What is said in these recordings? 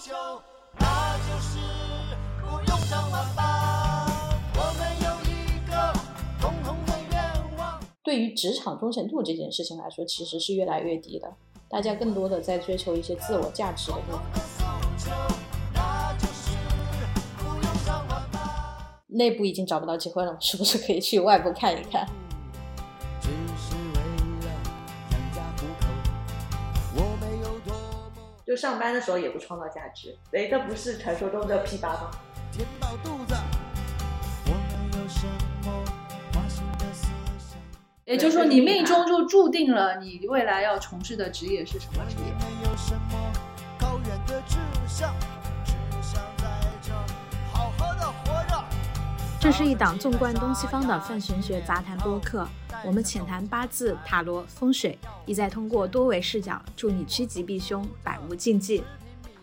求，那就是不用上晚班。我们有一个共同的愿望。对于职场忠诚度这件事情来说，其实是越来越低的。大家更多的在追求一些自我价值的部分。内部已经找不到机会了，是不是可以去外部看一看？就上班的时候也不创造价值，哎，这不是传说中的 P 八吗？填饱肚子。我们有什么花心的思想？也就是说，你命中就注定了你未来要从事的职业是什么职业。我们有什么高远的志向？这是一档纵观东西方的泛玄学杂谈播客，我们浅谈八字、塔罗、风水，意在通过多维视角，助你趋吉避凶，百无禁忌。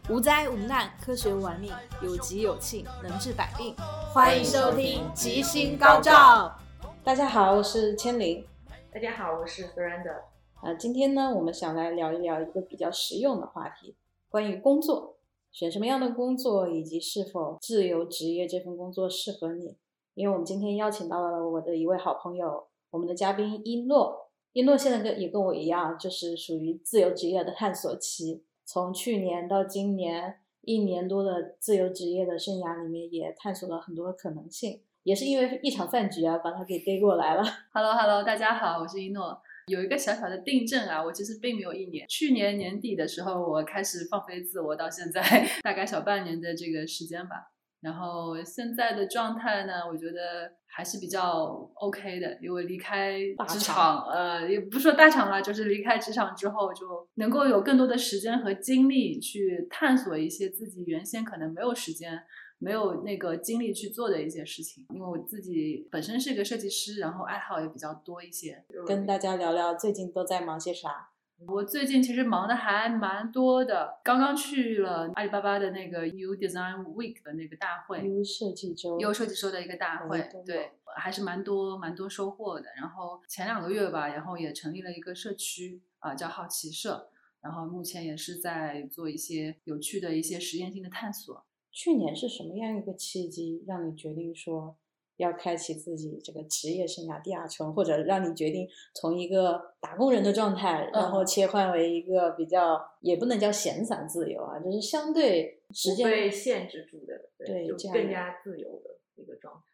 无灾无难，科学玩命，有吉有庆，能治百病。欢迎收听吉星高照。大家好，我是千灵。大家好，我是 Fernanda。呃，今天呢，我们想来聊一聊一个比较实用的话题，关于工作，选什么样的工作，以及是否自由职业这份工作适合你。因为我们今天邀请到了我的一位好朋友，我们的嘉宾一诺。一诺现在跟也跟我一样，就是属于自由职业的探索期，从去年到今年一年多的自由职业的生涯里面，也探索了很多可能性。也是因为一场饭局啊，把他给逮过来了。Hello Hello，大家好，我是一诺。有一个小小的订正啊，我其实并没有一年。去年年底的时候，我开始放飞自我，到现在 大概小半年的这个时间吧。然后现在的状态呢，我觉得还是比较 OK 的，因为离开职场，呃，也不说大厂吧，就是离开职场之后，就能够有更多的时间和精力去探索一些自己原先可能没有时间。没有那个精力去做的一些事情，因为我自己本身是一个设计师，然后爱好也比较多一些。跟大家聊聊最近都在忙些啥。我最近其实忙的还蛮多的，刚刚去了阿里巴巴的那个 U Design Week 的那个大会，U 设计周，，U 设计周的一个大会嗯，对，还是蛮多蛮多收获的。然后前两个月吧，然后也成立了一个社区啊、叫好奇社，然后目前也是在做一些有趣的一些实验性的探索。去年是什么样一个契机让你决定说要开启自己这个职业生涯第二春，或者让你决定从一个打工人的状态，然后切换为一个比较也不能叫闲散自由啊，就是相对时间被限制住的，就对就更加自由的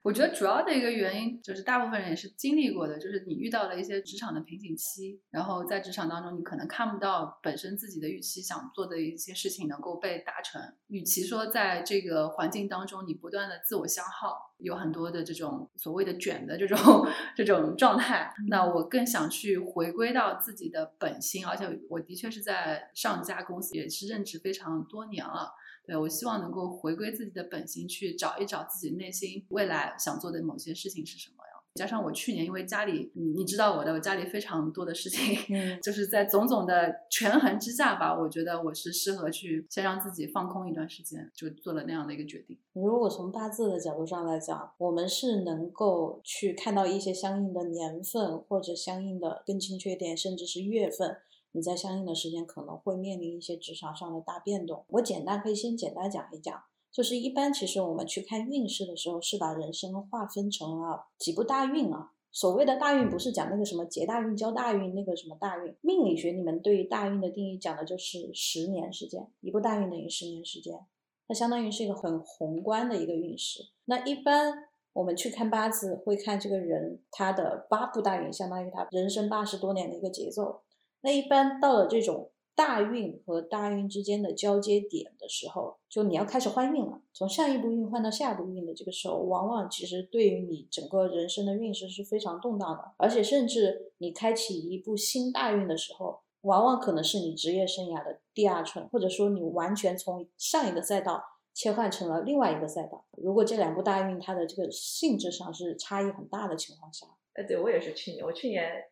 我觉得主要的一个原因就是大部分人也是经历过的，就是你遇到了一些职场的瓶颈期，然后在职场当中你可能看不到本身自己的预期想做的一些事情能够被达成。与其说在这个环境当中你不断的自我消耗，有很多的这种所谓的卷的这种这种状态，那我更想去回归到自己的本心，而且我的确是在上家公司也是任职非常多年了。对我希望能够回归自己的本心，去找一找自己内心未来想做的某些事情是什么样。加上我去年因为家里，你你知道我的，我家里非常多的事情，嗯 就是在种种的权衡之下吧，我觉得我是适合去先让自己放空一段时间，就做了那样的一个决定。如果从八字的角度上来讲，我们是能够去看到一些相应的年份，或者相应的更精确一点，甚至是月份，你在相应的时间可能会面临一些职场上的大变动。我简单可以先简单讲一讲，就是一般其实我们去看运势的时候，是把人生划分成了几部大运啊。所谓的大运不是讲那个什么劫大运、交大运那个什么大运，命理学里面对于大运的定义讲的就是十年时间，一部大运等于十年时间。它相当于是一个很宏观的一个运势。那一般我们去看八字，会看这个人他的八部大运，相当于他人生八十多年的一个节奏。那一般到了这种大运和大运之间的交接点的时候，就你要开始换运了，从上一步运换到下一步运的这个时候，往往其实对于你整个人生的运势是非常动荡的，而且甚至你开启一步新大运的时候，往往可能是你职业生涯的第二春，或者说你完全从上一个赛道切换成了另外一个赛道。如果这两部大运它的这个性质上是差异很大的情况下，哎，对我也是去年，我去年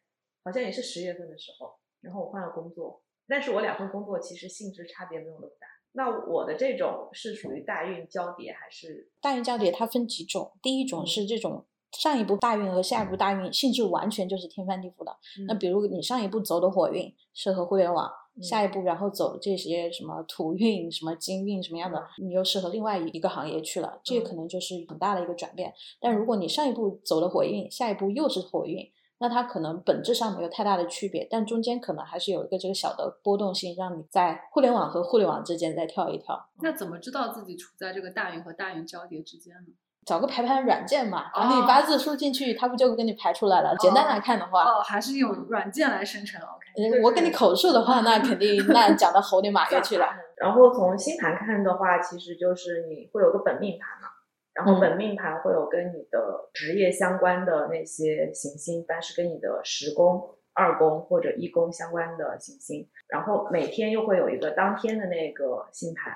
好像也是十月份的时候，然后我换了工作，但是我两份工作其实性质差别没有那么大。那我的这种是属于大运交叠还是？大运交叠它分几种，第一种是这种上一步大运和下一步大运性质完全就是天翻地覆的。那比如你上一步走的火运适合互联网，下一步然后走这些什么土运、什么金运什么样的，你又适合另外一个行业去了，这可能就是很大的一个转变。但如果你上一步走了火运，下一步又是火运，那它可能本质上没有太大的区别，但中间可能还是有一个这个小的波动性，让你在互联网和互联网之间再跳一跳。那怎么知道自己处在这个大运和大运交叠之间呢？找个排盘软件嘛，把你八字输进去，它不就给你排出来了？简单来看的话，哦，还是用软件来生成。OK，我跟你口述的话，那肯定 那讲到猴年马月去了。然后从星盘看的话，其实就是你会有个本命盘嘛，然后本命盘会有跟你的职业相关的那些行星，但是跟你的十宫、二宫或者一宫相关的行星，然后每天又会有一个当天的那个星盘。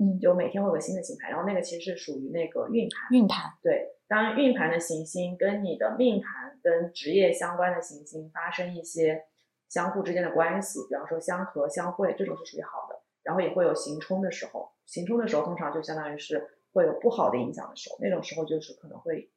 嗯，就每天会有个新的星盘，然后那个其实是属于那个运盘。运盘，对，当运盘的行星跟你的命盘跟职业相关的行星发生一些相互之间的关系，比方说相合、相会，这种是属于好的。然后也会有行冲的时候，行冲的时候通常就相当于是会有不好的影响的时候，那种时候就是可能会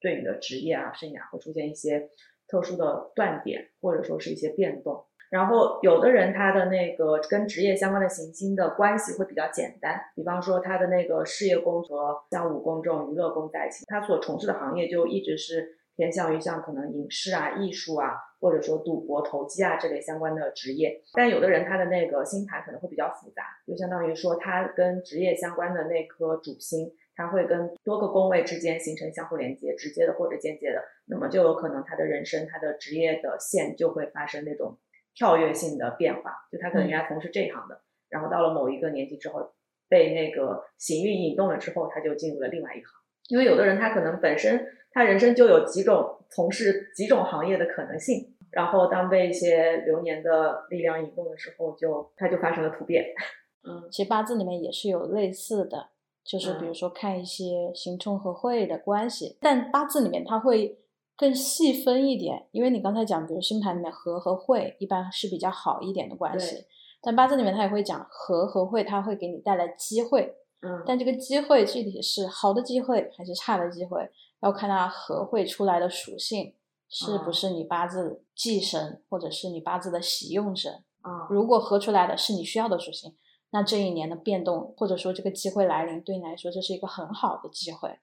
对你的职业啊、生涯会出现一些特殊的断点，或者说是一些变动。然后有的人他的那个跟职业相关的行星的关系会比较简单，比方说他的那个事业宫和像武宫这种娱乐宫在一起，他所从事的行业就一直是偏向于像可能影视啊、艺术啊，或者说赌博、投机啊这类相关的职业。但有的人他的那个星盘可能会比较复杂，就相当于说他跟职业相关的那颗主星，它会跟多个宫位之间形成相互连接，直接的或者间接的，那么就有可能他的人生、他的职业的线就会发生那种。跳跃性的变化，就他可能原来从事这一行的，然后到了某一个年纪之后，被那个行运引动了之后，他就进入了另外一行。因为有的人他可能本身他人生就有几种从事几种行业的可能性，然后当被一些流年的力量引动的时候，就他就发生了突变。嗯，其实八字里面也是有类似的，就是比如说看一些行冲和会的关系，但八字里面它会。更细分一点，因为你刚才讲，比如星盘里面合和会一般是比较好一点的关系，但八字里面它也会讲合和会，它会给你带来机会，嗯，但这个机会具体是好的机会还是差的机会，要看它合会出来的属性是不是你八字忌神或者是你八字的喜用神啊。如果合出来的是你需要的属性，那这一年的变动或者说这个机会来临，对你来说这是一个很好的机会。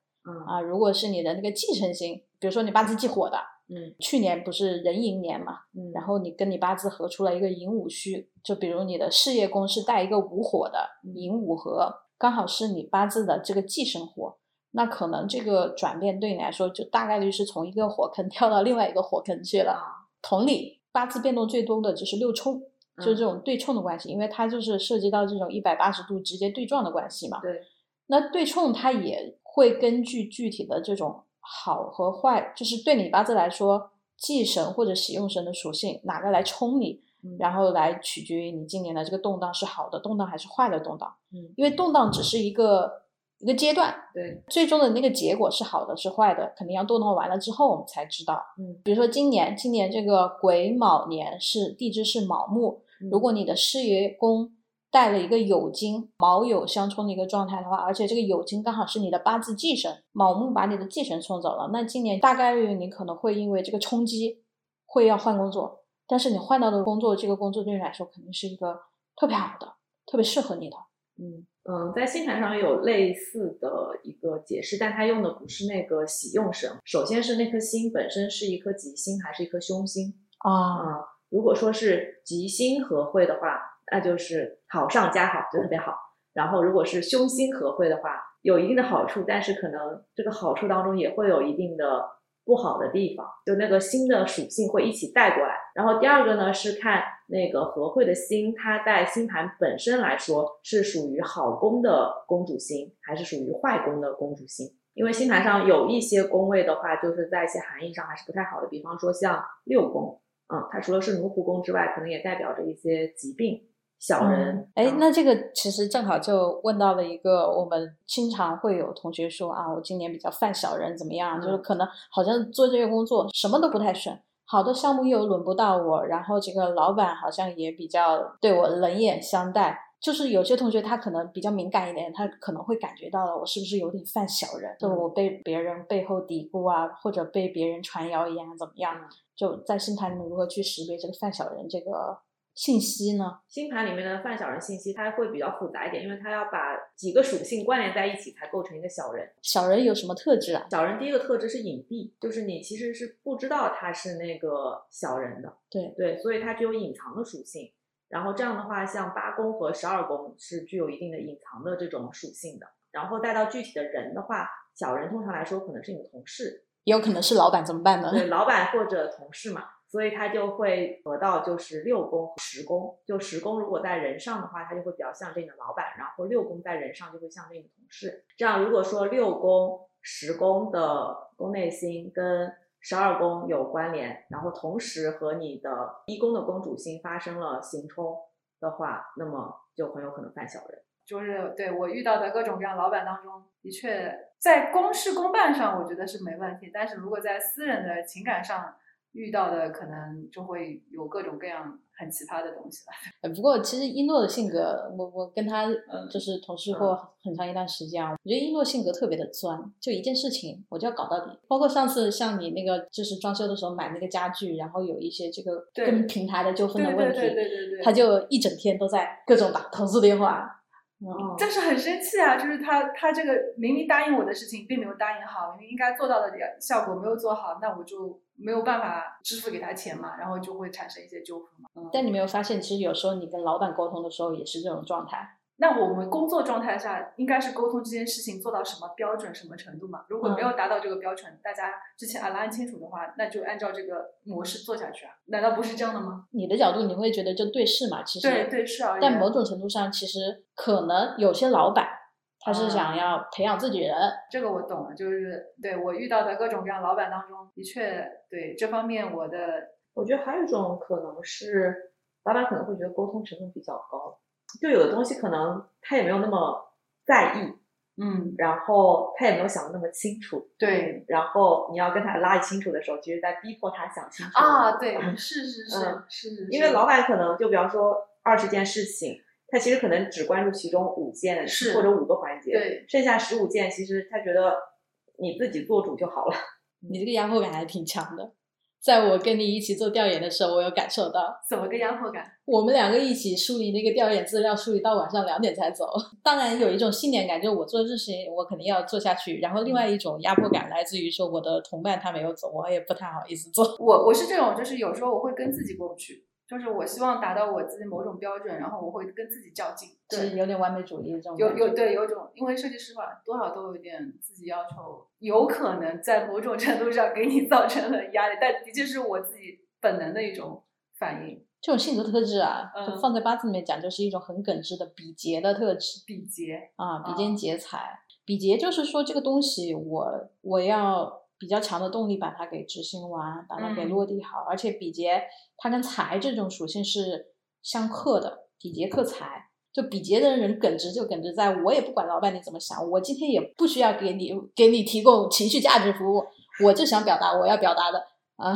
啊，如果是你的那个忌神星，比如说你八字忌火的，嗯，去年不是壬寅年嘛，嗯，然后你跟你八字合出了一个寅午戌，就比如你的事业宫是带一个午火的，寅午合，刚好是你八字的这个忌神火，那可能这个转变对你来说就大概率是从一个火坑跳到另外一个火坑去了。同理，八字变动最多的就是六冲，就是这种对冲的关系，因为它就是涉及到这种一百八十度直接对撞的关系嘛。对，那对冲它也。会根据具体的这种好和坏，就是对你八字来说，忌神或者喜用神的属性哪个来冲你，然后来取决于你今年的这个动荡是好的动荡还是坏的动荡。嗯，因为动荡只是一个一个阶段，对，最终的那个结果是好的是坏的，肯定要动荡完了之后我们才知道。嗯，比如说今年，今年这个癸卯年是地支是卯木，如果你的事业宫。带了一个酉金卯酉相冲的一个状态的话，而且这个酉金刚好是你的八字忌神，卯木把你的忌神冲走了，那今年大概率你可能会因为这个冲击会要换工作，但是你换到的工作，这个工作对你来说肯定是一个特别好的、特别适合你的。嗯嗯，在星盘上也有类似的一个解释，但它用的不是那个喜用神，首先是那颗星本身是一颗吉星还是一颗凶星啊？如果说是吉星合会的话。那就是好上加好，就特别好。然后，如果是凶星合会的话，有一定的好处，但是可能这个好处当中也会有一定的不好的地方，就那个星的属性会一起带过来。然后第二个呢，是看那个和会的星，它在星盘本身来说是属于好宫的公主星，还是属于坏宫的公主星？因为星盘上有一些宫位的话，就是在一些含义上还是不太好的，比方说像六宫，嗯，它除了是奴仆宫之外，可能也代表着一些疾病。小人，哎，那这个其实正好就问到了一个，我们经常会有同学说啊，我今年比较犯小人，怎么样？就是可能好像做这个工作什么都不太顺，好的项目又轮不到我，然后这个老板好像也比较对我冷眼相待。就是有些同学他可能比较敏感一点，他可能会感觉到了我是不是有点犯小人，就我被别人背后嘀咕啊，或者被别人传谣言怎么样？就在心态里面如何去识别这个犯小人这个？信息呢？星盘里面的犯小人信息，它会比较复杂一点，因为它要把几个属性关联在一起，才构成一个小人。小人有什么特质啊？小人第一个特质是隐蔽，就是你其实是不知道他是那个小人的，对对，所以它具有隐藏的属性。然后这样的话，像八宫和十二宫是具有一定的隐藏的这种属性的。然后带到具体的人的话，小人通常来说可能是你的同事，也有可能是老板，怎么办呢？对，老板或者同事嘛，所以他就会得到就是六宫、十宫。就十宫如果在人上的话，他就会比较像这你的老板；然后六宫在人上就会像这你的同事。这样如果说六宫、十宫的宫内星跟十二宫有关联，然后同时和你的一宫的宫主星发生了刑冲的话，那么就很有可能犯小人。就是对我遇到的各种各样老板当中，的确在公事公办上，我觉得是没问题。但是如果在私人的情感上遇到的，可能就会有各种各样很奇葩的东西了。呃不过其实一诺的性格，我我跟他嗯就是同事过很长一段时间啊，我觉得一诺性格特别的钻，就一件事情我就要搞到底。包括上次像你那个就是装修的时候买那个家具，然后有一些这个跟平台的纠纷的问题，对对对对对对，他就一整天都在各种打投诉电话。嗯，但是很生气啊！就是他他这个明明答应我的事情并没有答应好，明明应该做到的效果没有做好，那我就没有办法支付给他钱嘛，然后就会产生一些纠纷嘛。嗯，但你没有发现，其实有时候你跟老板沟通的时候也是这种状态。那我们工作状态下应该是沟通这件事情做到什么标准、什么程度嘛？如果没有达到这个标准，大家之前 align 清楚的话，那就按照这个模式做下去啊？难道不是这样的吗？你的角度你会觉得就对事嘛，其实对对事而言，但某种程度上，其实可能有些老板他是啊想要培养自己人，这个我懂了，就是对我遇到的各种各样老板当中，的确对这方面我的我觉得还有一种可能是，老板可能会觉得沟通成本比较高，就有的东西可能他也没有那么在意，嗯然后他也没有想的那么清楚，对然后你要跟他拉清楚的时候，其实在逼迫他想清楚啊对是是是嗯是是，因为老板可能就比方说二十件事情，他其实可能只关注其中五件是或者五个环节，对剩下十五件其实他觉得你自己做主就好了。你这个压迫感还挺强的。在我跟你一起做调研的时候，我有感受到，怎么个压迫感？我们两个一起梳理那个调研资料，梳理到晚上两点才走。当然有一种信念感，就是我做这事情我肯定要做下去。然后另外一种压迫感来自于说我的同伴他没有走，我也不太好意思做。我我是这种，就是有时候我会跟自己过不去，就是我希望达到我自己某种标准，然后我会跟自己较劲。是对，有点完美主义这种有有对有种，因为设计师嘛，多少都有点自己要求，有可能在某种程度上给你造成了压力，但的确是我自己本能的一种反应。这种性格特质啊，嗯就放在八字里面讲，就是一种很耿直的比劫的特质。比劫，啊，比肩劫财，比劫就是说这个东西我我要比较强的动力把它给执行完，把它给嗯落地好，而且比劫它跟财这种属性是相克的，比劫克财。就比劫的人耿直就耿直在，我也不管老板你怎么想，我今天也不需要给你给你提供情绪价值服务，我就想表达我要表达的啊。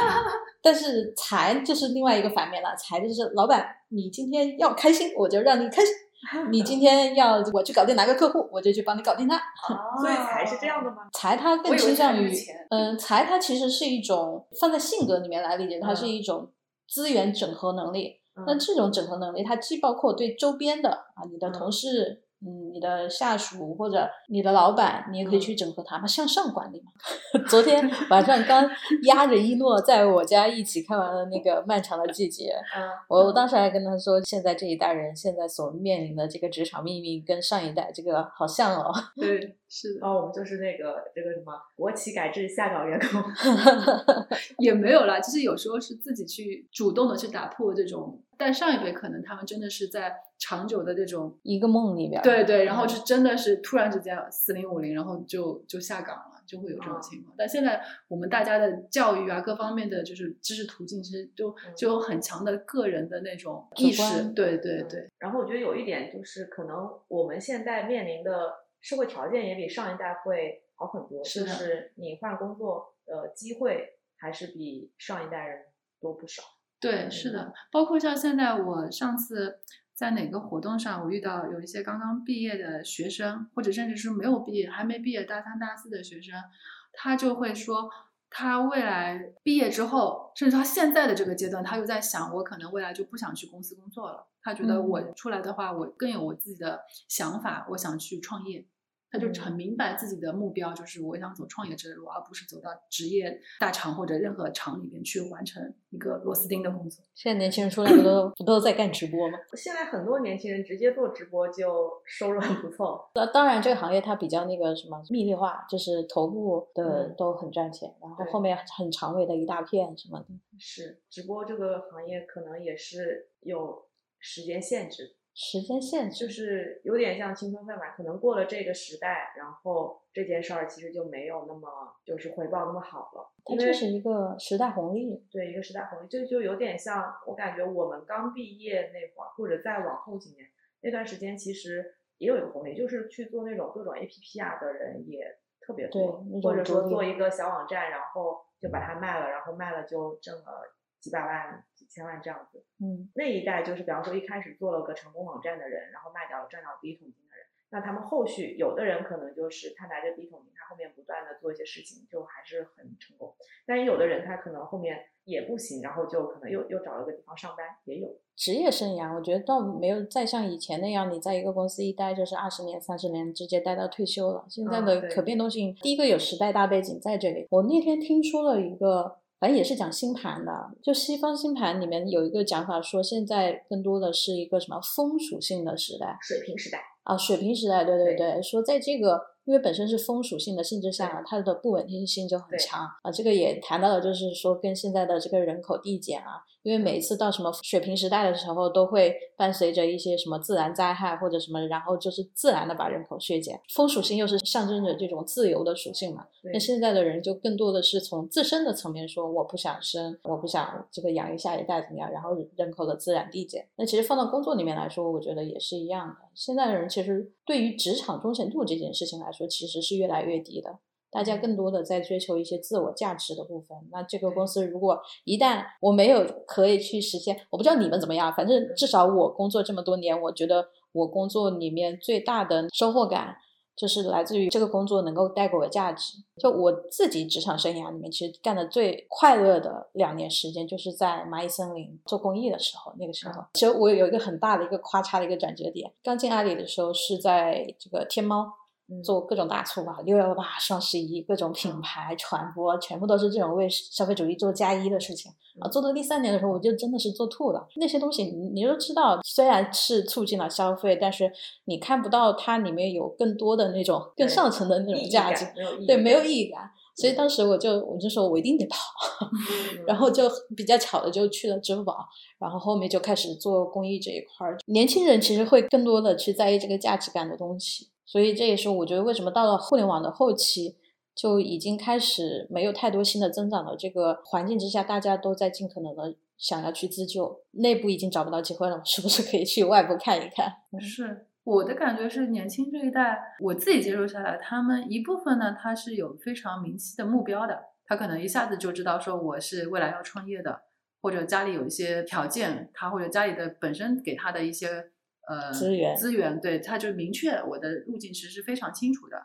但是财就是另外一个反面了，财就是老板你今天要开心，我就让你开心。你今天要我去搞定哪个客户，我就去帮你搞定他。所以财是这样的吗？财它更倾向于嗯，财它其实是一种放在性格里面来理解，它是嗯一种资源整合能力。那嗯这种整合能力，它既包括对周边的啊，你的嗯同事，嗯，你的下属或者你的老板，你也可以嗯去整合他嘛，向上管理嘛。昨天 晚上刚压着一诺在我家一起看完了那个《漫长的季节》，嗯，我我当时还跟他说，现在这一代人现在所面临的这个职场命运跟上一代这个好像哦。对，是的，然后我们就是那个这个什么国企改制下岗员工，也没有啦。就是有时候是自己去主动的去打破这种，但上一辈可能他们真的是在长久的这种，一个梦里边儿，对对，然后就真的是突然之间四零五零，然后就就下岗了，就会有这种情况。但现在我们大家的教育啊，各方面的就是知识途径，其实就就有很强的个人的那种意识，对对对，然后我觉得有一点就是，可能我们现在面临的社会条件也比上一代会好很多，就是你换工作的机会还是比上一代人多不少。对，是的，包括像现在我上次在哪个活动上，我遇到有一些刚刚毕业的学生，或者甚至是没有毕业、还没毕业大三、大四的学生，他就会说，他未来毕业之后，甚至他现在的这个阶段，他又在想，我可能未来就不想去公司工作了。他觉得我嗯出来的话，我更有我自己的想法，我想去创业。他就很明白自己的目标，就是我想走创业之路，而不是走到职业大厂或者任何厂里面去完成一个螺丝钉的工作。现在年轻人出来不都不都在干直播吗？现在很多年轻人直接做直播就收入很不错。那当然，这个行业它比较那个什么密闭化，就是头部的嗯都很赚钱，然后后面很长尾的一大片什么的。是直播这个行业可能也是有时间限制，时间限制就是有点像青春饭吧，可能过了这个时代，然后这件事儿其实就没有那么就是回报那么好了。它就是一个时代红利。对一个时代红利，这就有点像我感觉我们刚毕业那会儿，或者再往后几年那段时间，其实也有一个红利，就是去做那种各种 APP 啊的人也特别多，或者说做一个小网站，然后就把它卖了，然后卖了就挣了几百万、几千万这样子。嗯，那一代就是，比方说一开始做了个成功网站的人，然后卖掉了赚到第一桶金的人，那他们后续有的人可能就是他拿着第一桶金，他后面不断的做一些事情，就还是很成功。但是有的人他可能后面也不行，然后就可能又又找了个地方上班，也有。职业生涯我觉得倒没有再像以前那样，你在一个公司一待就是二十年、三十年，直接待到退休了。现在的可变动性，第一个有时代大背景在这里。我那天听说了一个。反正也是讲星盘的，就西方星盘里面有一个讲法说，现在更多的是一个什么风属性的时代，水平时代，啊，水平时代，对对对对，说在这个因为本身是风属性的性质下，它的不稳定性就很强啊。这个也谈到了，就是说跟现在的这个人口递减啊，因为每一次到什么水平时代的时候，都会伴随着一些什么自然灾害或者什么，然后就是自然的把人口削减。风属性又是象征着这种自由的属性嘛，那现在的人就更多的是从自身的层面说，我不想生，我不想这个养育下一代怎么样，然后人口的自然递减。那其实放到工作里面来说，我觉得也是一样的。现在的人其实对于职场忠诚度这件事情来说，其实是越来越低的。大家更多的在追求一些自我价值的部分。那这个公司如果一旦我没有可以去实现，我不知道你们怎么样，反正至少我工作这么多年，我觉得我工作里面最大的收获感。就是来自于这个工作能够带给我价值。就我自己职场生涯里面，其实干的最快乐的两年时间，就是在蚂蚁森林做公益的时候。那个时候，其实我有一个很大的一个咔嚓的一个转折点。刚进阿里的时候是在这个天猫。做各种大促吧，六幺八、双十一，各种品牌传播，全部都是这种为消费主义做加一的事情啊。做到第三年的时候，我就真的是做吐了。那些东西你你都知道，虽然是促进了消费，但是你看不到它里面有更多的那种更上层的那种价值，对，没有意义感。所以当时我就我就说我一定得跑，然后就比较巧的就去了支付宝，然后后面就开始做公益这一块儿。年轻人其实会更多的去在意这个价值感的东西。所以这也是我觉得为什么到了互联网的后期，就已经开始没有太多新的增长的这个环境之下，大家都在尽可能的想要去自救，内部已经找不到机会了，是不是可以去外部看一看？不是我的感觉是，年轻这一代，我自己接触下来，他们一部分呢，他是有非常明晰的目标的，他可能一下子就知道说我是未来要创业的，或者家里有一些条件，他或者家里的本身给他的一些。呃，资源资源，对，他就明确我的路径其实是非常清楚的。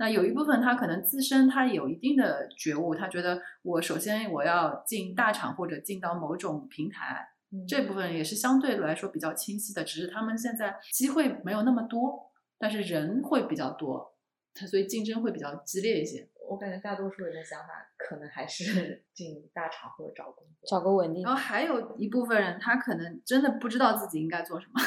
那有一部分他可能自身他有一定的觉悟，他觉得我首先我要进大厂或者进到某种平台，嗯、这部分也是相对来说比较清晰的。只是他们现在机会没有那么多，但是人会比较多，他所以竞争会比较激烈一些。我感觉大多数人的想法可能还是 进大厂或者找工作，找个稳定。然后还有一部分人，他可能真的不知道自己应该做什么。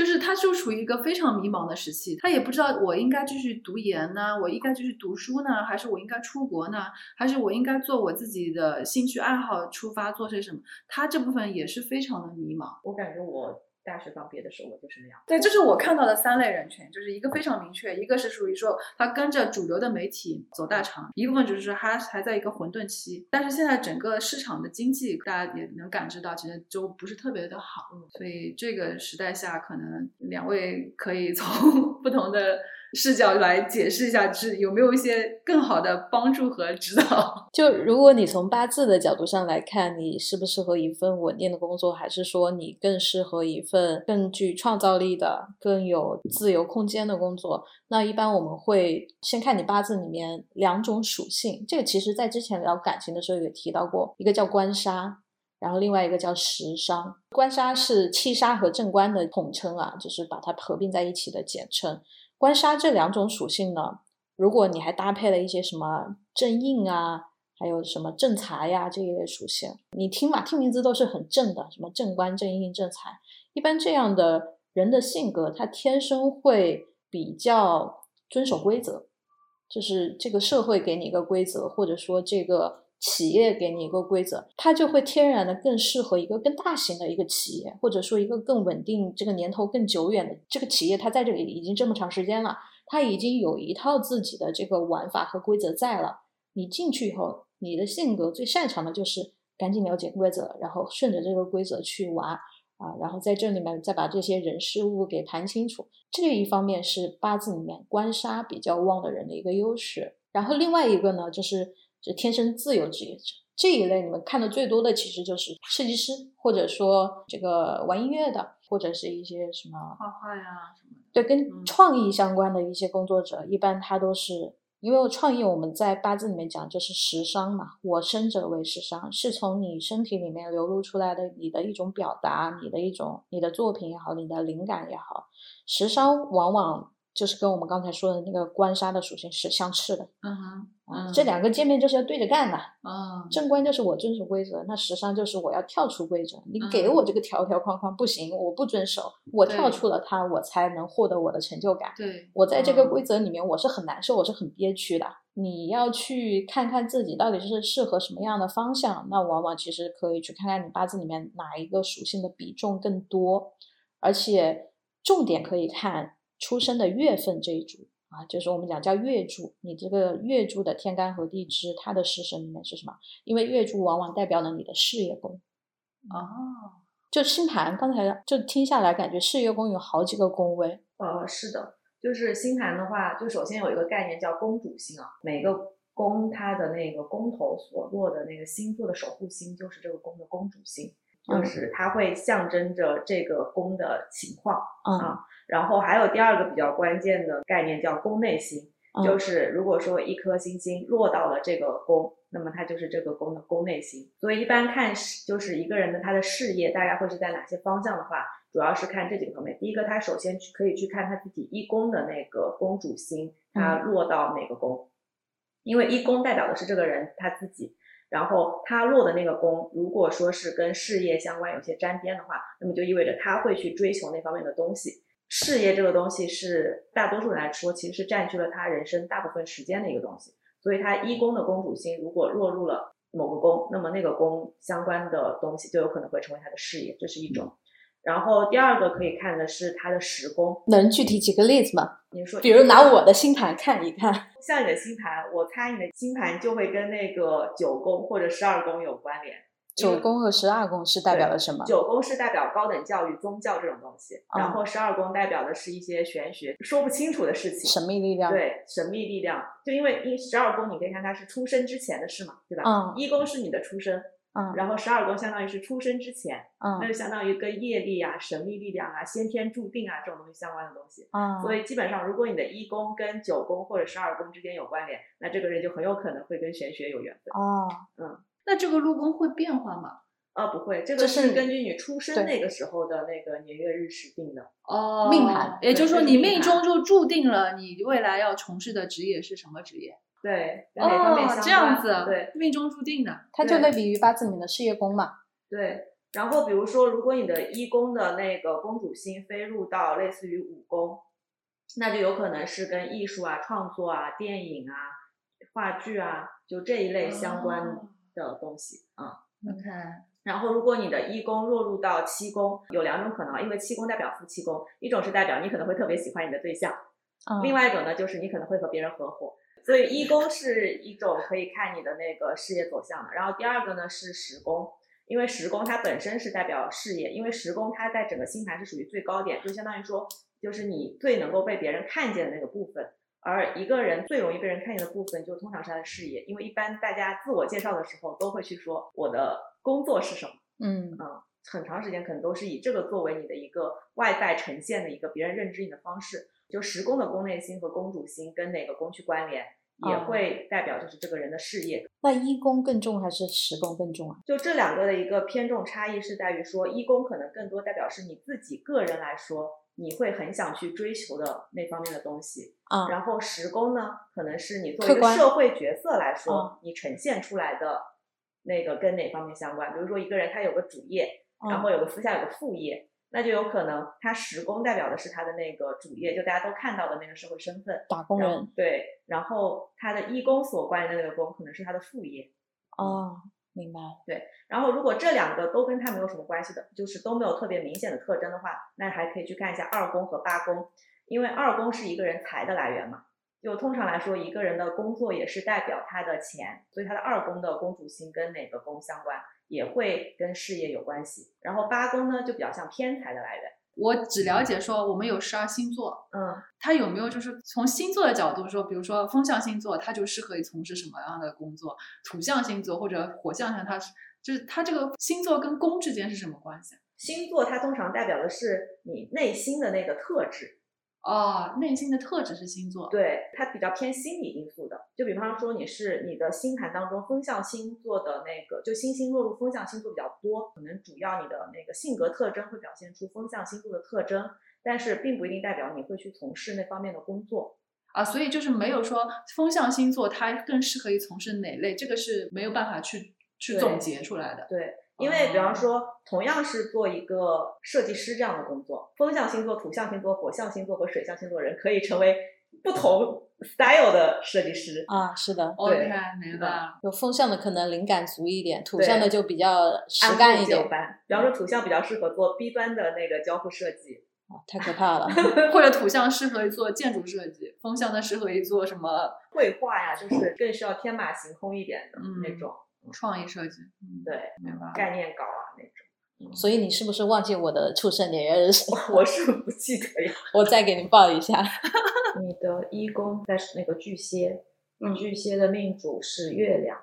就是他就处于一个非常迷茫的时期，他也不知道我应该继续读研呢，我应该继续读书呢，还是我应该出国呢，还是我应该做我自己的兴趣爱好出发做些什么？他这部分也是非常的迷茫。我感觉我大学刚毕业的时候我就是那样。对，这是我看到的三类人群，就是一个非常明确，一个是属于说他跟着主流的媒体走大厂，一部分就是说他还在一个混沌期。但是现在整个市场的经济，大家也能感知到，其实就不是特别的好。嗯，所以这个时代下，可能两位可以从 不同的视角来解释一下，就是有没有一些更好的帮助和指导？就如果你从八字的角度上来看，你适不适合一份稳定的工作，还是说你更适合一份更具创造力的、更有自由空间的工作？那一般我们会先看你八字里面两种属性。这个其实在之前聊感情的时候也提到过，一个叫官杀，然后另外一个叫食伤。官杀是七杀和正官的统称啊，就是把它合并在一起的简称。官杀这两种属性呢，如果你还搭配了一些什么正印啊，还有什么正财呀这一类属性，你听嘛，听名字都是很正的，什么正官、正印、正财。一般这样的人的性格，他天生会比较遵守规则，就是这个社会给你一个规则，或者说这个企业给你一个规则，它就会天然的更适合一个更大型的一个企业，或者说一个更稳定、这个年头更久远的这个企业，它在这里已经这么长时间了，它已经有一套自己的这个玩法和规则在了。你进去以后，你的性格最擅长的就是赶紧了解规则，然后顺着这个规则去玩啊，然后在这里面再把这些人事物给盘清楚。这一方面是八字里面官杀比较旺的人的一个优势。然后另外一个呢，就是就天生自由职业者这一类，你们看的最多的其实就是设计师，或者说这个玩音乐的，或者是一些什么画画呀什么的。对，跟嗯创意相关的一些工作者，一般他都是因为创意，我们在八字里面讲就是食伤嘛，我生者为食伤，是从你身体里面流露出来的你的一种表达，你的一种你的作品也好，你的灵感也好，食伤往往就是跟我们刚才说的那个官杀的属性是相斥的嗯哼，这两个界面就是要对着干的。啊，正官就是我遵守规则，那时尚就是我要跳出规则。你给我这个条条框框不行，我不遵守，我跳出了它，我才能获得我的成就感。对，我在这个嗯规则里面，我是很难受，我是很憋屈的。你要去看看自己到底是适合什么样的方向，那往往其实可以去看看你八字里面哪一个属性的比重更多，而且重点可以看出生的月份这一组啊，就是我们讲叫月柱。你这个月柱的天干和地支，它的食神里面是什么？因为月柱往往代表了你的事业宫。哦，就星盘刚才就听下来，感觉事业宫有好几个宫位。呃，是的，就是星盘的话，就首先有一个概念叫宫主星啊，每个宫它的那个宫头所落的那个星座的守护星就是这个宫的宫主星，就嗯是它会象征着这个宫的情况。嗯啊然后还有第二个比较关键的概念叫宫内星，嗯就是如果说一颗星星落到了这个宫，那么它就是这个宫的宫内星。所以一般看事就是一个人的他的事业大概会是在哪些方向的话，主要是看这几个方面。第一个，他首先去可以去看他自己一宫的那个宫主星，它落到哪个宫，因为一宫代表的是这个人他自己。然后他落的那个宫，如果说是跟事业相关有些沾边的话，那么就意味着他会去追求那方面的东西。事业这个东西是大多数人来说，其实是占据了他人生大部分时间的一个东西。所以他一宫的公主星如果落入了某个宫，那么那个宫相关的东西就有可能会成为他的事业，这是一种。然后第二个可以看的是它的时宫，能具体举个例子吗？你说，比如拿我的星盘看一看。像你的星盘，我猜你的星盘就会跟那个九宫或者十二宫有关联。九宫和十二宫是代表了什么？九宫是代表高等教育、宗教这种东西，嗯然后十二宫代表的是一些玄学、说不清楚的事情。神秘力量。，对神秘力量，就因为一十二宫，你可以看它是出生之前的事嘛，对吧？嗯一宫是你的出生，嗯然后十二宫相当于是出生之前，嗯那嗯就相当于跟业力啊、神秘力量啊、先天注定啊这种东西相关的东西。嗯，所以基本上，如果你的一宫跟九宫或者十二宫之间有关联，那这个人就很有可能会跟玄学有缘分。哦，嗯那这个禄宫会变化吗？啊，不会，这个是是根据你出生那个时候的那个年月日时定的。哦命盘也就是说你命中就注定了你未来要从事的职业是什么职业。对，跟哪方面相哦，关？这样子，对，命中注定的。它就对类比于八字里面的事业宫嘛。对，然后比如说，如果你的一宫的那个公主星飞入到类似于五宫，那就有可能是跟艺术啊、创作啊、电影啊、话剧啊，就这一类相关哦的东西啊。OK，然后，如果你的一宫落入到七宫，有两种可能，因为七宫代表夫妻宫，一种是代表你可能会特别喜欢你的对象，嗯，另外一种呢就是你可能会和别人合伙。所以一宫是一种可以看你的那个事业走向的，然后第二个呢是十宫，因为十宫它本身是代表事业，因为十宫它在整个星盘是属于最高点，就相当于说就是你最能够被别人看见的那个部分。而一个人最容易被人看见的部分，就通常是他的事业，因为一般大家自我介绍的时候都会去说我的工作是什么，嗯嗯，很长时间可能都是以这个作为你的一个外在呈现的一个别人认知你的方式。就十宫的宫内星和宫主星跟哪个宫去关联，也哦会代表就是这个人的事业。那一宫更重还是十宫更重啊？就这两个的一个偏重差异是在于说，一宫可能更多代表是你自己个人来说，你会很想去追求的那方面的东西。啊，然后十宫呢，可能是你作为一个社会角色来说，嗯你呈现出来的那个跟哪方面相关？比如说一个人他有个主业，然嗯后有个私下有个副业，那就有可能他十宫代表的是他的那个主业，就大家都看到的那个社会身份。打工人对，然后他的一宫所关联的那个宫可能是他的副业。哦，明白。对然后如果这两个都跟他没有什么关系的，就是都没有特别明显的特征的话，那还可以去看一下二宫和八宫，因为二宫是一个人财的来源嘛。就通常来说，一个人的工作也是代表他的钱，所以他的二宫的宫主星跟哪个宫相关，也会跟事业有关系。然后八宫呢，就比较像偏财的来源。我只了解说我们有十二星座，嗯，它有没有就是从星座的角度说，比如说风象星座，它就适合于从事什么样的工作？土象星座或者火象星，它是就是它这个星座跟宫之间是什么关系？星座它通常代表的是你内心的那个特质，哦，内心的特质是星座，对，它比较偏心理因素的。就比方说，你是你的星盘当中风象星座的那个，就星星落入风象星座比较多，可能主要你的那个性格特征会表现出风象星座的特征，但是并不一定代表你会去从事那方面的工作。啊，所以就是没有说风象星座它更适合于从事哪类，这个是没有办法去去总结出来的。对，因为比哦方说，同样是做一个设计师这样的工作，风象星座、土象星座、火象星座和水象星座人可以成为不同 style 的设计师。啊，是的，OK，明白了。有风象的可能灵感足一点，土象的就比较实干一点。比方说土象比较适合做 B 端的那个交互设计，啊太可怕了。或者土象适合于做建筑设计，风象的适合于做什么绘画呀，就是更需要天马行空一点的嗯那种，创意设计。嗯，对，明白。概念稿啊那种。所以你是不是忘记我的出生年月日是？我是不记得呀。我再给你报一下。你的一宫在那个巨蟹，嗯巨蟹的命主是月亮。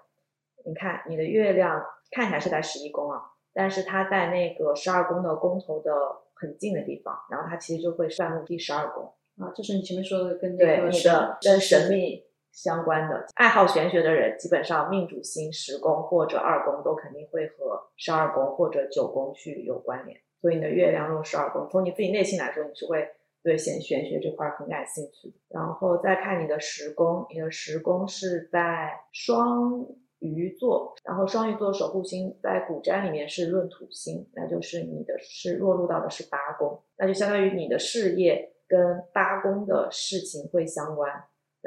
你看你的月亮看起来是在十一宫啊，但是它在那个十二宫的宫头的很近的地方，然后它其实就会算入第十二宫。啊，就是你前面说的跟对你的跟神秘相关的，爱好玄学的人，基本上命主星十宫或者二宫都肯定会和十二宫或者九宫去有关联。所以你的月亮入十二宫，从你自己内心来说，你是会对玄玄学这块很感兴趣的。然后再看你的十宫，你的十宫是在双鱼座，然后双鱼座守护星在古占里面是闰土星，那就是你的是落入到的是八宫，那就相当于你的事业跟八宫的事情会相关。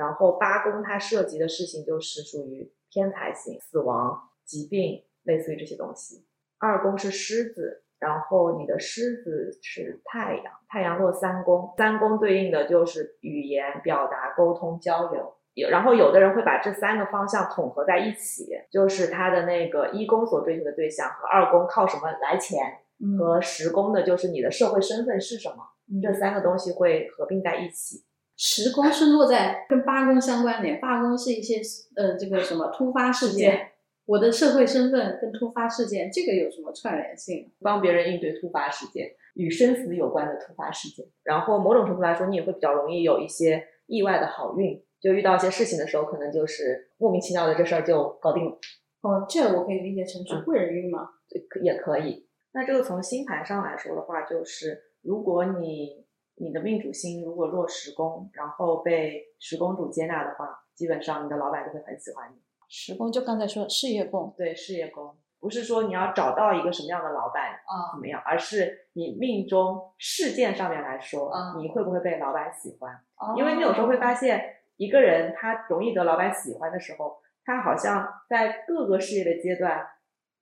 然后八宫它涉及的事情就是属于偏财星、死亡、疾病，类似于这些东西。二宫是狮子，然后你的狮子是太阳，太阳落三宫，三宫对应的就是语言、表达、沟通、交流。有，然后有的人会把这三个方向统合在一起，就是他的那个一宫所追求的对象和二宫靠什么来钱，嗯和十宫的就是你的社会身份是什么，这三个东西会合并在一起。十宫是落在跟八宫相关联，八宫是一些呃这个什么突发事事件件，我的社会身份跟突发事件这个有什么串联性？帮别人应对突发事件，与生死有关的突发事件。然后某种程度来说，你也会比较容易有一些意外的好运，就遇到一些事情的时候，可能就是莫名其妙的这事儿就搞定了，哦，这我可以理解成是贵人运吗？也可以。那这个从星盘上来说的话，就是如果你你的命主星如果落十宫，然后被十宫主接纳的话，基本上你的老板就会很喜欢你。十宫就刚才说事业宫，对事业宫，不是说你要找到一个什么样的老板啊怎么样，而是你命中事件上面来说，啊你会不会被老板喜欢？哦因为你有时候会发现，一个人他容易得老板喜欢的时候，他好像在各个事业的阶段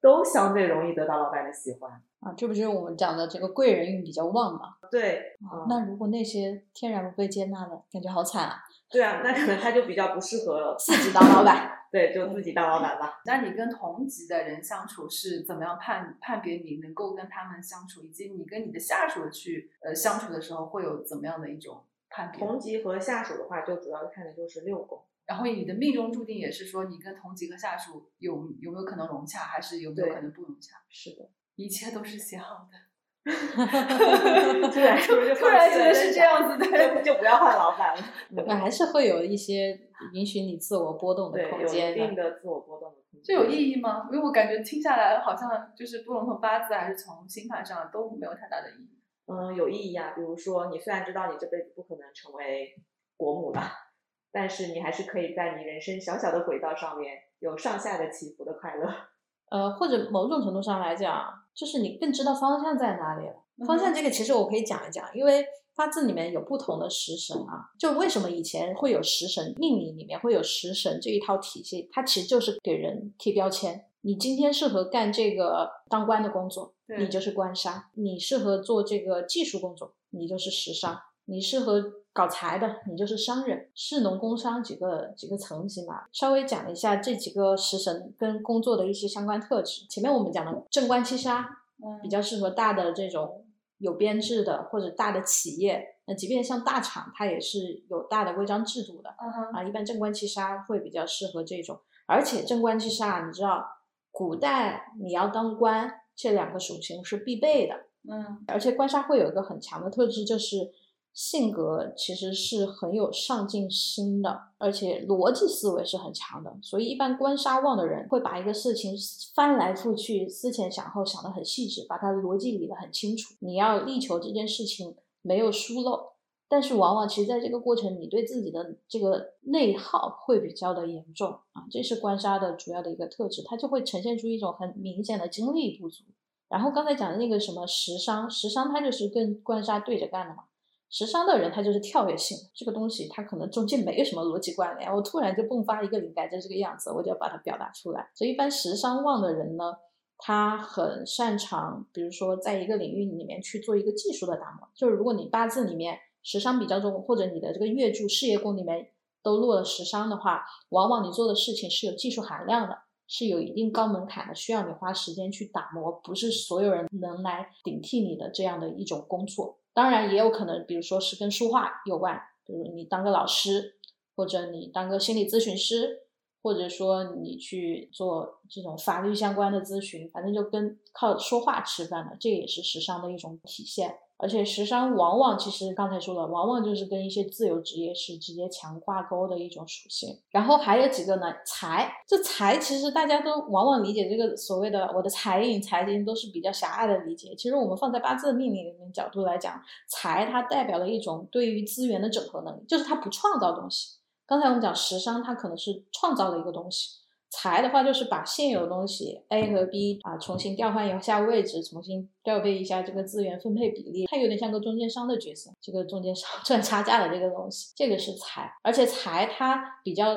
都相对容易得到老板的喜欢。啊，这不就是我们讲的这个贵人运比较旺嘛？对，嗯那如果那些天然不被接纳的，感觉好惨啊！对啊，那可能他就比较不适合 自己当老板。对，就自己当老板吧。那你跟同级的人相处是怎么样判判别你能够跟他们相处，以及你跟你的下属去呃相处的时候会有怎么样的一种判别？同级和下属的话，就主要看的就是六宫。然后你的命中注定也是说，你跟同级和下属有有没有可能融洽，还是有没有可能不融洽？是的，一切都是写好的。突然突然觉得是这样子，对。就就不要换老板了。那还是会有一些允许你自我波动的对，有一空间定的自我波动的空间。这有意义吗？因为我感觉听下来好像就是不论从八字还是从星盘上都没有太大的意义。嗯，有意义啊、比如说，你虽然知道你这辈子不可能成为国母了，但是你还是可以在你人生小小的轨道上面有上下的起伏的快乐。呃，或者某种程度上来讲，就是你更知道方向在哪里了。方嗯向这个其实我可以讲一讲，因为八字里面有不同的食神啊。就为什么以前会有食神，命理里面会有食神这一套体系，它其实就是给人贴标签。你今天适合干这个当官的工作，你就是官杀；你适合做这个技术工作，你就是时尚；你适合搞财的，你就是商人。士农工商几个几个层级嘛，稍微讲一下这几个食神跟工作的一些相关特质。前面我们讲了正官七杀，嗯比较适合大的这种有编制的或者大的企业。那即便像大厂，它也是有大的规章制度的啊。一般正官七杀会比较适合这种，而且正官七杀，你知道，古代你要当官，这两个属性是必备的。嗯而且官杀会有一个很强的特质，就是性格其实是很有上进心的，而且逻辑思维是很强的。所以一般官杀旺的人会把一个事情翻来覆去、思前想后想得很细致，把它的逻辑理得很清楚。你要力求这件事情没有疏漏，但是往往其实在这个过程，你对自己的这个内耗会比较的严重啊，这是官杀的主要的一个特质，它就会呈现出一种很明显的精力不足。然后刚才讲的那个什么食伤，食伤它就是跟官杀对着干的嘛。食伤的人他就是跳跃性，这个东西他可能中间没有什么逻辑关联，我突然就迸发一个灵感，就这个样子，我就要把它表达出来。所以一般食伤旺的人呢，他很擅长，比如说在一个领域里面去做一个技术的打磨。就是如果你八字里面时商比较重，或者你的这个月柱事业宫里面都落了时商的话，往往你做的事情是有技术含量的。是有一定高门槛的，需要你花时间去打磨，不是所有人能来顶替你的这样的一种工作。当然，也有可能，比如说是跟书画有关，比如你当个老师，或者你当个心理咨询师，或者说你去做这种法律相关的咨询，反正就跟靠说话吃饭的，这也是时尚的一种体现。而且时商往往其实刚才说了，往往就是跟一些自由职业是直接强挂钩的一种属性。然后还有几个呢，财，这财其实大家都往往理解这个所谓的我的财运、财经都是比较狭隘的理解。其实我们放在八字的命理里面角度来讲，财它代表了一种对于资源的整合能力，就是它不创造东西。刚才我们讲时商，它可能是创造了一个东西。财的话，就是把现有的东西 A 和 B 啊重新调换一下位置，重新调配一下这个资源分配比例，它有点像个中间商的角色，这个中间商 赚差价的这个东西，这个是财。而且财它比较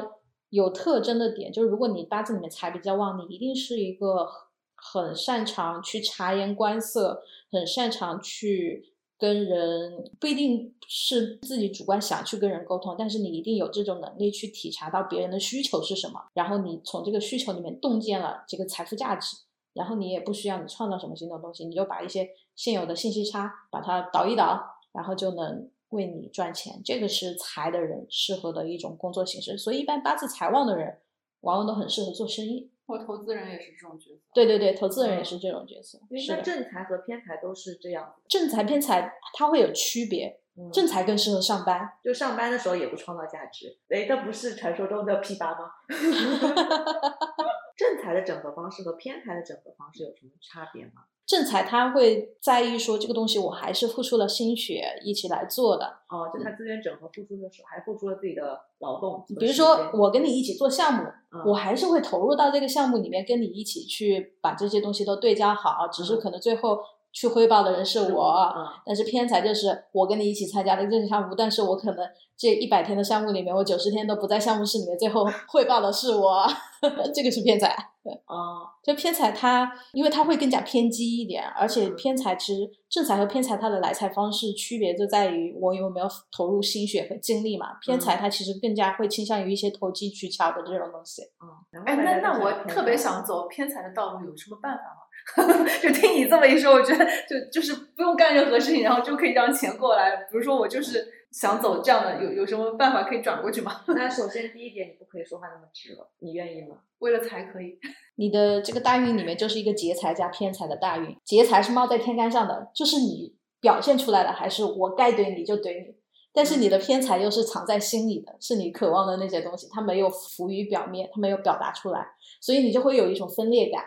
有特征的点，就是如果你八字里面财比较旺，你一定是一个很擅长去察言观色，很擅长去。跟人不一定是自己主观想去跟人沟通，但是你一定有这种能力去体察到别人的需求是什么，然后你从这个需求里面洞见了这个财富价值，然后你也不需要你创造什么新的东西，你就把一些现有的信息差把它倒一倒，然后就能为你赚钱。这个是财的人适合的一种工作形式，所以一般八字财旺的人往往都很适合做生意。或投资人也是这种角色。对对对，投资人也是这种角色。因为是的，那正财和偏财都是这样子。正财偏财它会有区别，嗯正财更适合上班。就上班的时候也不创造价值，哎，那不是传说中的 P 八吗？正财的整合方式和偏财的整合方式有什么差别吗？正财他会在意说这个东西我还是付出了心血一起来做的，哦，就他资源整合付出的时候，还付出了自己的劳动。比如说我跟你一起做项目，嗯我还是会投入到这个项目里面，跟你一起去把这些东西都对焦好，只是可能最后去汇报的人是我，嗯但是偏财就是我跟你一起参加的这个项目，但是我可能这一百天的项目里面，我九十天都不在项目室里面，最后 汇报的是我，这个是偏财。对 哦，就偏财它，因为它会更加偏激一点，而且嗯偏财其实正财和偏财它的来财方式区别就在于我有没有投入心血和精力嘛。偏财它其实更加会倾向于一些投机取巧的这种东西。嗯，哎，那那我特别想走偏财的道路，有什么办法吗？就听你这么一说，我觉得就就是不用干任何事情，然后就可以让钱过来。比如说我就是想走这样的，有有什么办法可以转过去吗？那首先第一点，你不可以说话那么直了，你愿意吗？为了财可以，你的这个大运里面就是一个劫财加偏财的大运，劫财是冒在天干上的，就是你表现出来的，还是我该怼你就怼你。但是你的偏财又是藏在心里的，是你渴望的那些东西，它没有浮于表面，它没有表达出来，所以你就会有一种分裂感，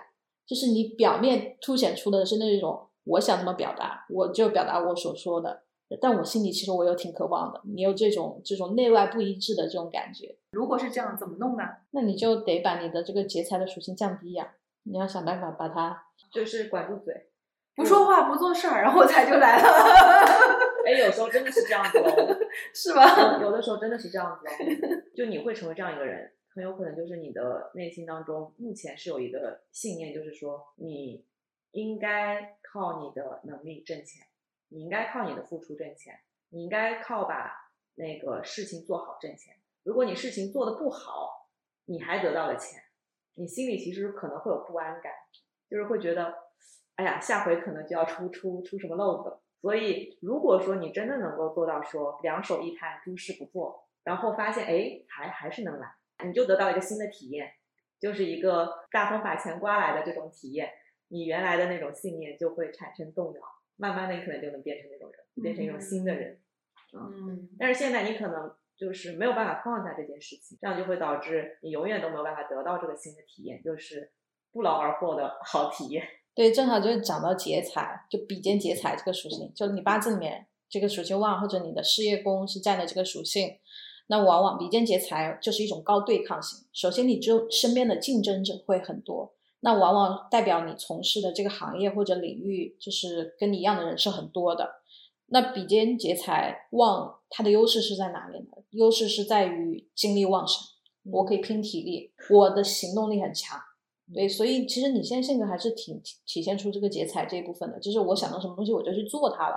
就是你表面凸显出的是那种我想怎么表达，我就表达我所说的，但我心里其实我有挺渴望的，你有这种这种内外不一致的这种感觉，如果是这样，怎么弄呢？那你就得把你的这个劫财的属性降低呀、你要想办法把它就是管住嘴。不说话不做事儿，然后财就来了，哎，有时候真的是这样子哦，是吧？有有的时候真的是这样子哦，就你会成为这样一个人，很有可能就是你的内心当中目前是有一个信念，就是说你应该靠你的能力挣钱，你应该靠你的付出挣钱，你应该靠把那个事情做好挣钱。如果你事情做的不好，你还得到了钱，你心里其实可能会有不安感，就是会觉得，哎呀，下回可能就要出出出什么漏子了。所以，如果说你真的能够做到说两手一摊，诸事不做，然后发现哎还还是能来，你就得到一个新的体验，就是一个大风把钱刮来的这种体验，你原来的那种信念就会产生动摇，慢慢的你可能就能变成那种人，变成一种新的人。嗯，但是现在你可能就是没有办法放下这件事情，这样就会导致你永远都没有办法得到这个新的体验，就是不劳而获的好体验。对，正好就是讲到劫财，就比肩劫财这个属性，就你八字里面这个属性旺，或者你的事业宫是占的这个属性，那往往比肩劫财就是一种高对抗性。首先，你周身边的竞争者会很多，那往往代表你从事的这个行业或者领域，就是跟你一样的人是很多的。那比肩劫财旺，它的优势是在哪里呢？优势是在于精力旺盛，我可以拼体力，我的行动力很强。对，所以其实你现在性格还是挺体体现出这个劫财这一部分的，就是我想到什么东西我就去做它了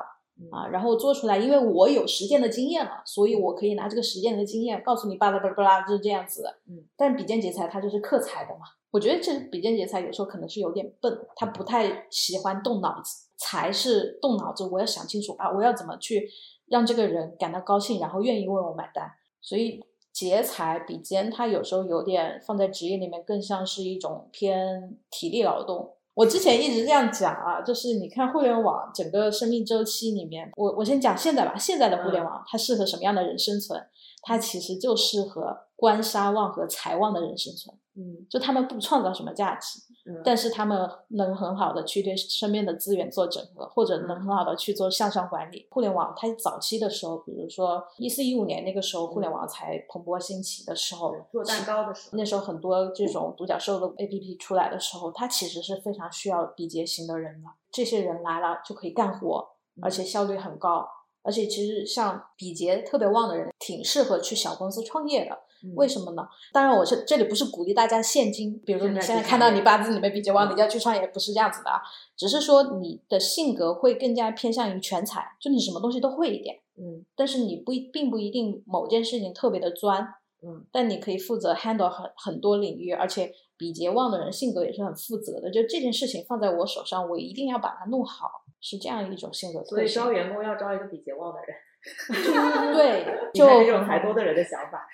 啊，然后做出来，因为我有实践的经验了，所以我可以拿这个实践的经验告诉你巴拉巴拉巴拉就是这样子的。嗯，但比肩劫财它就是克财的嘛，我觉得这比肩劫财有时候可能是有点笨，他不太喜欢动脑子，财是动脑子，我要想清楚啊，我要怎么去让这个人感到高兴，然后愿意为我买单，所以。劫财比肩，它有时候有点放在职业里面，更像是一种偏体力劳动。我之前一直这样讲啊，就是你看互联网整个生命周期里面，我我先讲现在吧，现在的互联网它适合什么样的人生存？它其实就适合官杀旺和财旺的人生存。嗯就他们不创造什么价值，嗯，但是他们能很好的去对身边的资源做整合，或者能很好的去做向上管理。互联网它早期的时候，比如说一四一五年那个时候，互联网才蓬勃兴起的时候，做蛋糕的时候，那时候很多这种独角兽的 APP 出来的时候，它其实是非常需要比劫型的人的。这些人来了就可以干活，而且效率很高。而且其实像比劫特别旺的人，挺适合去小公司创业的。为什么呢？当然，我是这里不是鼓励大家现金，比如说你现在看到你八字里面比劫旺，你就要去创业，不是这样子的啊。只是说你的性格会更加偏向于全才，就你什么东西都会一点。嗯但是你不一并不一定某件事情特别的专，嗯，但你可以负责 handle 很很多领域，而且比劫旺的人性格也是很负责的。就这件事情放在我手上，我一定要把它弄好，是这样一种性格所以。招员工要招一个比劫旺的人，对，就看这种财多的人的想法，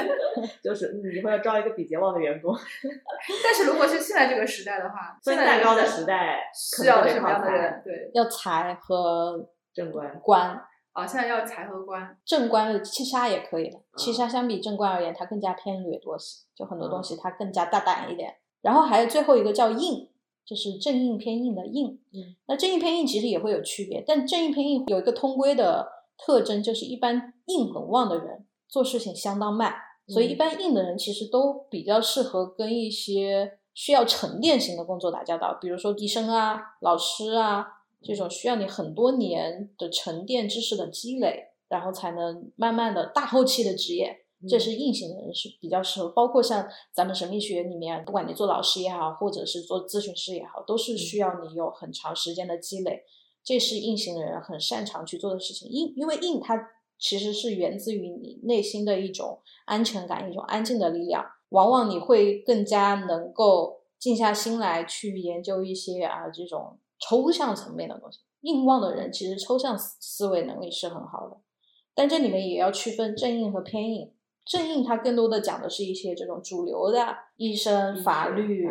就是你以后要招一个比劫旺的员工。但是如果是现在这个时代的话，现在蛋糕的这个时代，可需要什么样的人？对，要财和正官。官。啊，现在要财和官，正官的七杀也可以的，七嗯杀相比正官而言，它更加偏掠夺型，就很多东嗯西它更加大胆一点。然后还有最后一个叫印，就是正印偏印的印。嗯，那正印偏印其实也会有区别，但正印偏印有一个通规的特征，就是一般印很旺的人做事情相当慢，所以一嗯般印的人其实都比较适合跟一些需要沉淀型的工作打交道，比如说医生啊、老师啊。这种需要你很多年的沉淀知识的积累，然后才能慢慢的大后期的职业。这是硬性的人是比较适合，包括像咱们神秘学里面，不管你做老师也好，或者是做咨询师也好，都是需要你有很长时间的积累。这是硬性的人很擅长去做的事情。硬，因为硬它其实是源自于你内心的一种安全感，一种安静的力量。往往你会更加能够静下心来去研究一些啊这种抽象层面的东西。硬望的人其实抽象思思维能力是很好的，但这里面也要区分正硬和偏硬。正硬它更多的讲的是一些这种主流的医生、法律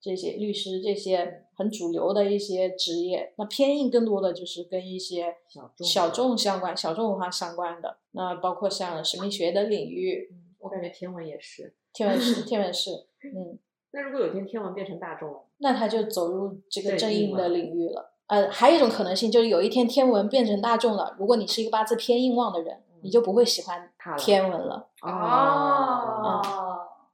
这些律师这些很主流的一些职业。那偏硬更多的就是跟一些小众小众相关、小众文化相关的。那包括像神秘学的领域，我感觉天文也是。天文是天文是，嗯，那如果有一天天文变成大众了，那他就走入这个正正硬的领域了。呃，还有一种可能性就是有一天天文变成大众了，如果你是一个八字偏硬旺的人，你就不会喜欢天文了。哦，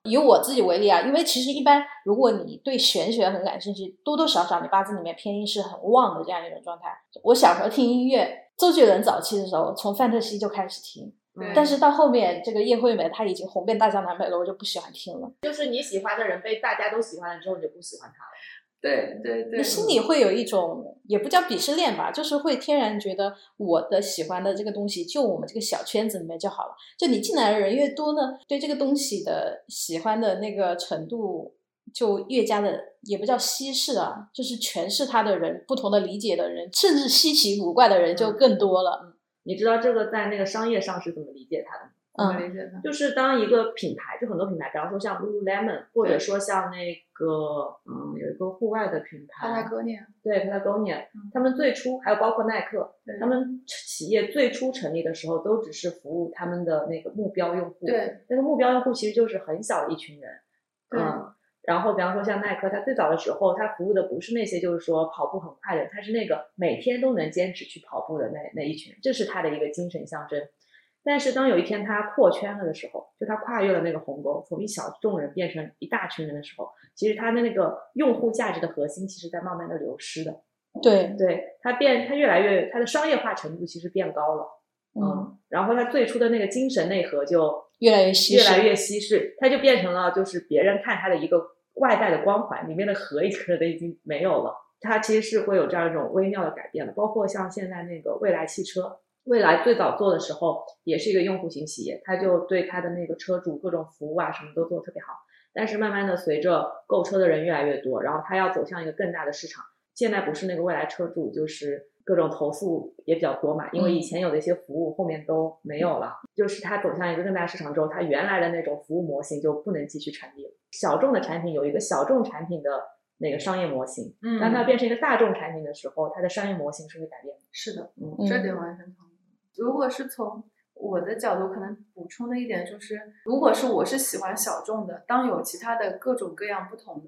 以我自己为例啊，因为其实一般，如果你对玄学很感兴趣，多多少少你八字里面偏硬是很旺的这样一种状态。我小时候听音乐，周杰伦早期的时候从范特西就开始听，对但是到后面这个叶惠美她已经红遍大江南北了，我就不喜欢听了。就是你喜欢的人被大家都喜欢了之后，你就不喜欢他了。对对对，你心里会有一种也不叫鄙视链吧，就是会天然觉得我的喜欢的这个东西就我们这个小圈子里面就好了。就你进来的人越多呢，对这个东西的喜欢的那个程度就越加的，也不叫稀释啊，就是诠释它的人，不同的理解的人，甚至稀奇古怪的人就更多了。你知道这个在那个商业上是怎么理解它的吗？嗯。理解它？就是当一个品牌，就很多品牌，比方说像 Lululemon，或者说像那个嗯有一个户外的品牌，Patagonia，，对 Patagonia，嗯。他们最初还有包括耐克，他们企业最初成立的时候都只是服务他们的那个目标用户，对，那个目标用户其实就是很小的一群人，对。嗯。然后，比方说像耐克，它最早的时候，它服务的不是那些就是说跑步很快的人，它是那个每天都能坚持去跑步的那那一群，这是它的一个精神象征。但是当有一天它破圈了的时候，就它跨越了那个鸿沟，从一小众人变成一大群人的时候，其实它的那个用户价值的核心，其实在慢慢的流失的。对，对，它变，它越来越，它的商业化程度其实变高了。嗯，然后它最初的那个精神内核就越来越稀释，越来越稀释，它就变成了就是别人看它的一个外在的光环，里面的核已可能 已经没有了。它其实是会有这样一种微妙的改变的，包括像现在那个蔚来汽车，蔚来最早做的时候也是一个用户型企业，它就对它的那个车主各种服务啊什么都做得特别好。但是慢慢的随着购车的人越来越多，然后它要走向一个更大的市场，现在不是那个蔚来车主就是各种投诉也比较多嘛，因为以前有的一些服务后面都没有了，就是它走向一个更大市场之后，它原来的那种服务模型就不能继续成立了。小众的产品有一个小众产品的那个商业模型，嗯当它变成一个大众产品的时候，它的商业模型是会改变的。是的，嗯这点完全同意。如果是从我的角度，可能补充的一点就是，如果是我是喜欢小众的，当有其他的各种各样不同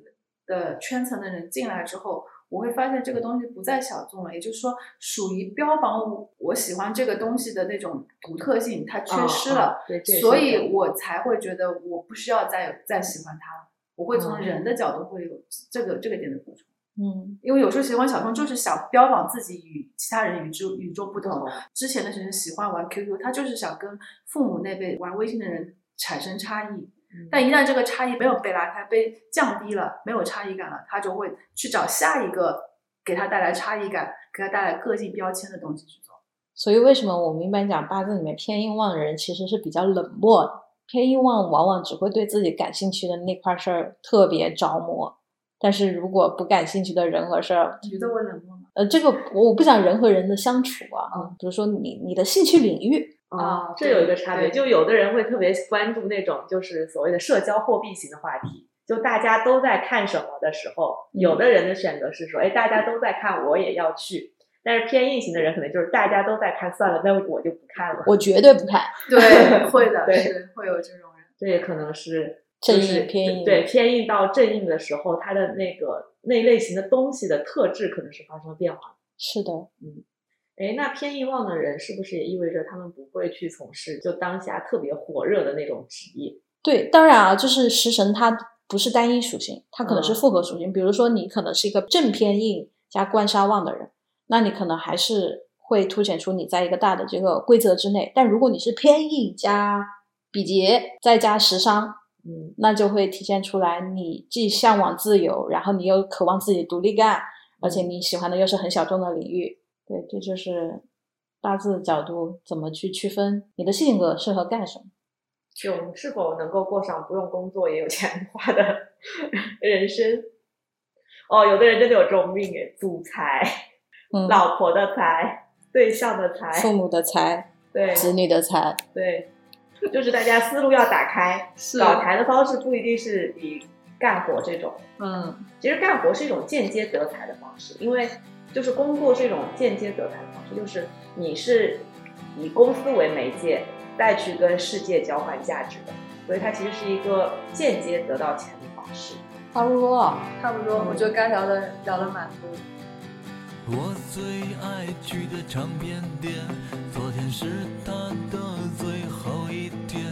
的圈层的人进来之后，我会发现这个东西不再小众了，也就是说，属于标榜我我喜欢这个东西的那种独特性，它缺失了，所以我才会觉得我不需要再有再喜欢它了。我会从嗯人的角度会有这个这个点的补充。嗯因为有时候喜欢小众，就是想标榜自己与其他人与众与众不同。哦之前的人喜欢玩 QQ，他就是想跟父母那辈玩微信的人产生差异。嗯但一旦这个差异没有被拉开，被降低了，没有差异感了，他就会去找下一个给他带来差异感、给他带来个性标签的东西去做。所以为什么我们一般讲八字里面偏硬旺的人其实是比较冷漠的，偏硬旺往往只会对自己感兴趣的那块事儿特别着魔，但是如果不感兴趣的人和事儿，你觉得我冷漠吗？呃，这个我不讲人和人的相处啊，嗯比如说你你的兴趣领域，啊这有一个差别，就有的人会特别关注那种就是所谓的社交货币型的话题，就大家都在看什么的时候，嗯有的人的选择是说，哎，大家都在看，我也要去。但是偏硬型的人可能就是大家都在看，算了，那我就不看了。我绝对不看。对，会的，对是会有这种人。这也可能是正就是硬偏硬对偏硬到正硬的时候，他的那个那类型的东西的特质可能是发生变化。是的，哎，那偏硬旺的人是不是也意味着他们不会去从事就当下特别火热的那种职业？对，当然啊，就是食神它不是单一属性，它可能是嗯复合属性。比如说你可能是一个正偏硬加官杀旺的人，那你可能还是会凸显出你在一个大的这个规则之内。但如果你是偏硬加比劫再加食伤，嗯，那就会体现出来你既向往自由，然后你又渴望自己独立干，而且你喜欢的又是很小众的领域。对，这就是八字角度怎么去区分你的性格适合干什么。就是否能够过上不用工作也有钱花的 人生？哦，有的人真的有这种命诶，祖财，嗯，老婆的财，对象的财，父母的财，对子女的财，对，就是大家思路要打开，是搞财的方式不一定是以干活这种，嗯，其实干活是一种间接得财的方式，因为就是工作是一种间接得财的方式，就是你是以公司为媒介再去跟世界交换价值的，所以它其实是一个间接得到钱的方式。差不多。差不多，我觉得该聊的聊的蛮多。我最爱去的唱片店，昨天是他的最后一天。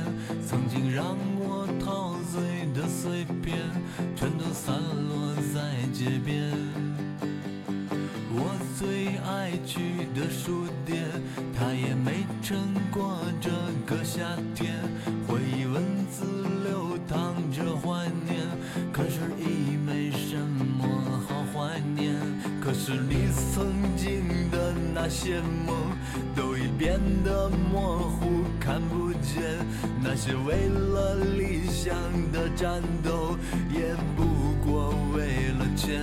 曾经让我陶醉的碎片，全都散落在街边。我最爱去的书店，它也没撑过这个夏天。回忆文字流淌着怀念，可是已没什么好怀念。可是你曾经的那些梦，都已变得模糊，看不见。那些为了理想的战斗，也不过为了钱。